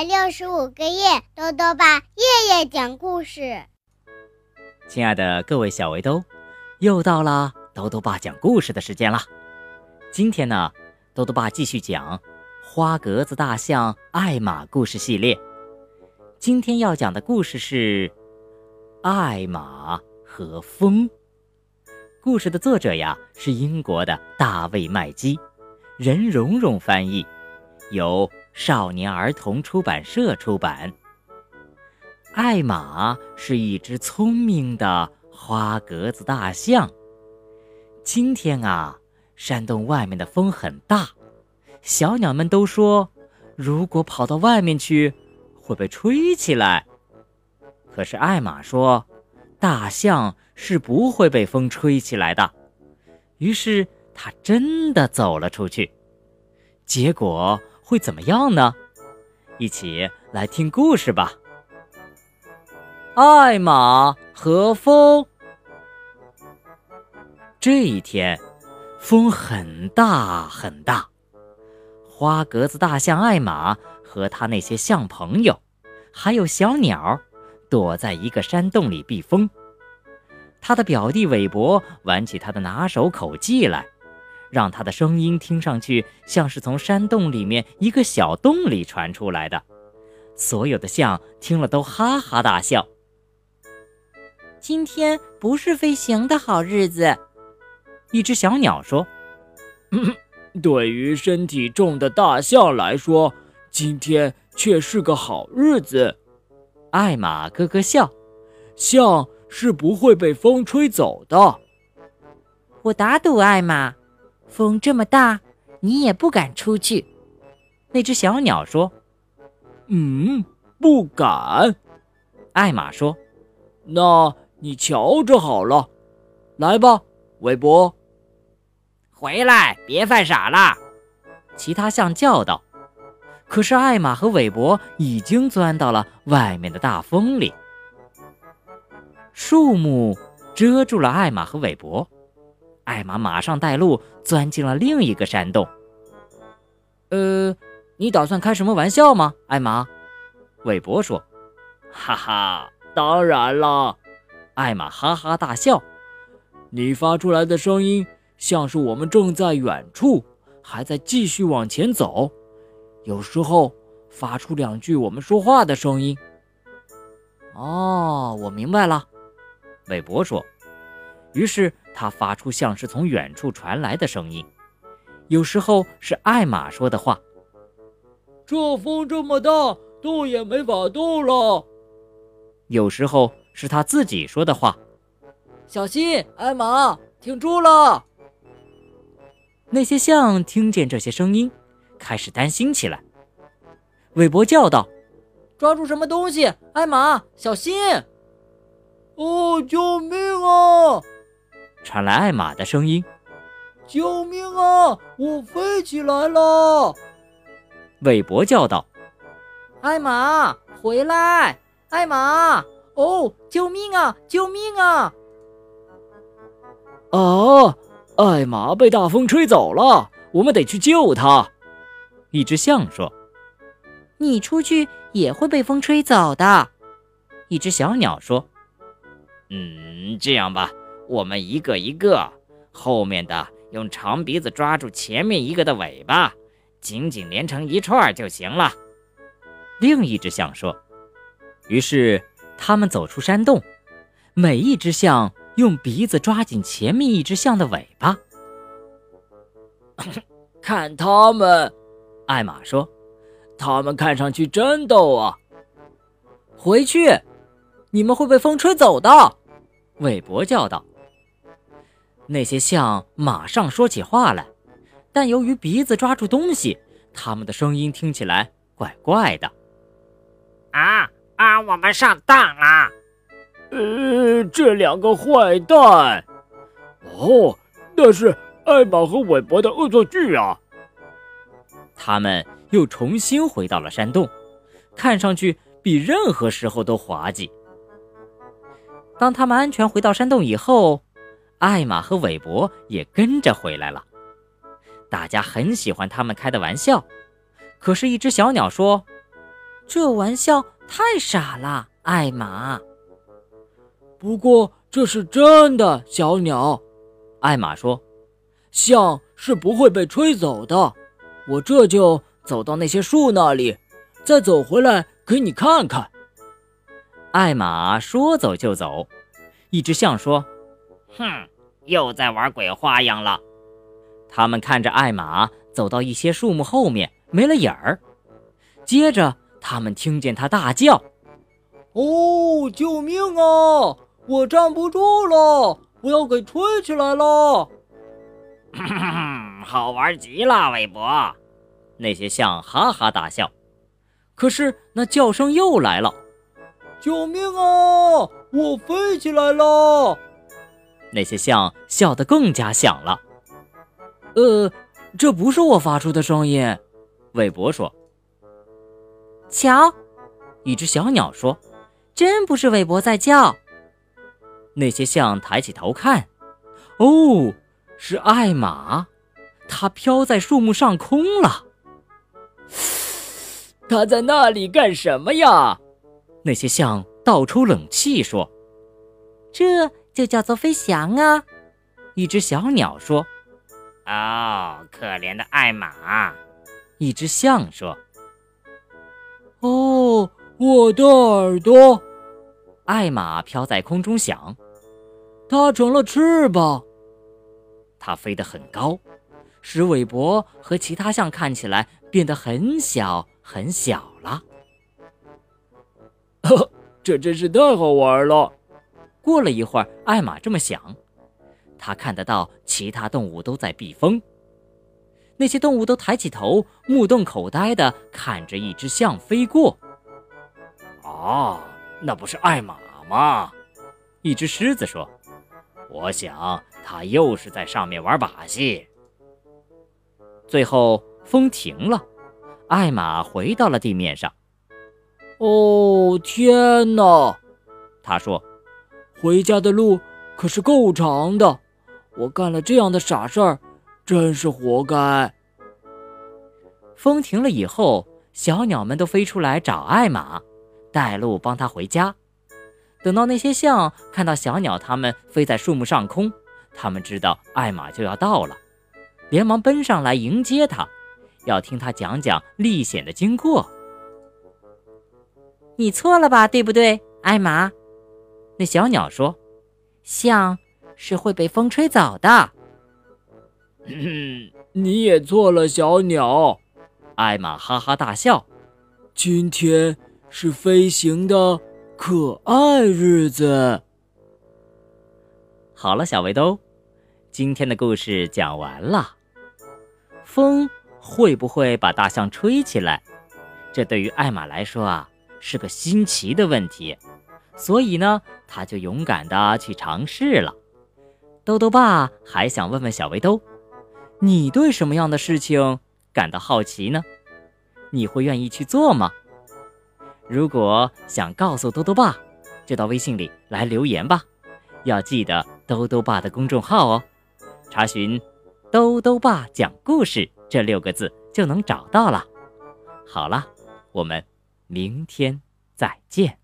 百六十五个夜，豆豆爸夜夜讲故事。亲爱的各位小围兜，又到了豆豆爸讲故事的时间了。今天呢，豆豆爸继续讲《花格子大象艾玛》故事系列。今天要讲的故事是《艾玛和风》。故事的作者呀是英国的大卫·麦基，任蓉蓉翻译，由少年儿童出版社出版。艾玛是一只聪明的花格子大象。今天啊，山洞外面的风很大，小鸟们都说，如果跑到外面去，会被吹起来。可是艾玛说，大象。是不会被风吹起来的。于是他真的走了出去。结果会怎么样呢？一起来听故事吧。艾玛和风。这一天，风很大很大。花格子大象艾玛和他那些象朋友，还有小鸟，躲在一个山洞里避风。他的表弟韦伯玩起他的拿手口技来，让他的声音听上去像是从山洞里面一个小洞里传出来的。所有的象听了都哈哈大笑。今天不是飞行的好日子，一只小鸟说：“对于身体重的大象来说，今天却是个好日子。”艾玛咯咯笑，象。是不会被风吹走的。我打赌，艾玛，风这么大，你也不敢出去。那只小鸟说：“嗯，不敢。”艾玛说：“那你瞧着好了。来吧，韦伯，回来，别犯傻了。”其他象叫道。可是艾玛和韦伯已经钻到了外面的大风里。树木遮住了艾玛和韦伯，艾玛马上带路钻进了另一个山洞。呃，你打算开什么玩笑吗，艾玛？韦伯说。哈哈，当然了，艾玛哈哈大笑。你发出来的声音像是我们正在远处，还在继续往前走。有时候发出两句我们说话的声音。哦，我明白了。韦伯说：“于是他发出像是从远处传来的声音，有时候是艾玛说的话。这风这么大，动也没法动了。有时候是他自己说的话。小心，艾玛，挺住了。那些象听见这些声音，开始担心起来。韦伯叫道：‘抓住什么东西，艾玛，小心！’”哦，救命啊！传来艾玛的声音。救命啊！我飞起来了！韦伯叫道：“艾玛，回来！艾玛，哦，救命啊！救命啊！”啊！艾玛被大风吹走了，我们得去救她。一只象说：“你出去也会被风吹走的。”一只小鸟说。嗯，这样吧，我们一个一个，后面的用长鼻子抓住前面一个的尾巴，紧紧连成一串就行了。另一只象说。于是他们走出山洞，每一只象用鼻子抓紧前面一只象的尾巴。看他们，艾玛说，他们看上去真逗啊。回去，你们会被风吹走的。韦伯叫道：“那些象马上说起话来，但由于鼻子抓住东西，他们的声音听起来怪怪的。”“啊啊，我们上当了！”“呃，这两个坏蛋！”“哦，那是艾玛和韦伯的恶作剧啊！”他们又重新回到了山洞，看上去比任何时候都滑稽。当他们安全回到山洞以后，艾玛和韦伯也跟着回来了。大家很喜欢他们开的玩笑。可是，一只小鸟说：“这玩笑太傻了，艾玛。不过这是真的，小鸟。艾玛说：“象是不会被吹走的。我这就走到那些树那里，再走回来给你看看。”艾玛说走就走。一只象说：“哼，又在玩鬼花样了。”他们看着艾玛走到一些树木后面，没了影儿。接着，他们听见他大叫：“哦，救命啊！我站不住了，我要给吹起来了！” 好玩极了，韦伯。那些象哈哈大笑。可是那叫声又来了：“救命啊！我飞起来了！”那些象笑得更加响了。呃，这不是我发出的声音，韦伯说。瞧，一只小鸟说：“真不是韦伯在叫。”那些象抬起头看，哦，是艾玛，它飘在树木上空了。它在那里干什么呀？那些象倒抽冷气说：“这就叫做飞翔啊！”一只小鸟说。哦，可怜的艾玛，一只象说：“哦，我的耳朵。”艾玛飘在空中想：“它成了翅膀，它飞得很高，使韦伯和其他象看起来变得很小很小了。”呵，这真是太好玩了。过了一会儿，艾玛这么想。他看得到其他动物都在避风，那些动物都抬起头，目瞪口呆地看着一只象飞过。啊，那不是艾玛吗？一只狮子说：“我想他又是在上面玩把戏。”最后风停了，艾玛回到了地面上。哦，天哪！他说：“回家的路可是够长的。”我干了这样的傻事儿，真是活该。风停了以后，小鸟们都飞出来找艾玛，带路帮他回家。等到那些象看到小鸟，它们飞在树木上空，它们知道艾玛就要到了，连忙奔上来迎接他，要听他讲讲历险的经过。你错了吧，对不对，艾玛？那小鸟说：“象。”是会被风吹走的。嗯，你也错了，小鸟。艾玛哈哈大笑。今天是飞行的可爱日子。好了，小围兜，今天的故事讲完了。风会不会把大象吹起来？这对于艾玛来说啊，是个新奇的问题。所以呢，他就勇敢的去尝试了。豆豆爸还想问问小围兜，你对什么样的事情感到好奇呢？你会愿意去做吗？如果想告诉豆豆爸，就到微信里来留言吧。要记得豆豆爸的公众号哦，查询“豆豆爸讲故事”这六个字就能找到了。好了，我们明天再见。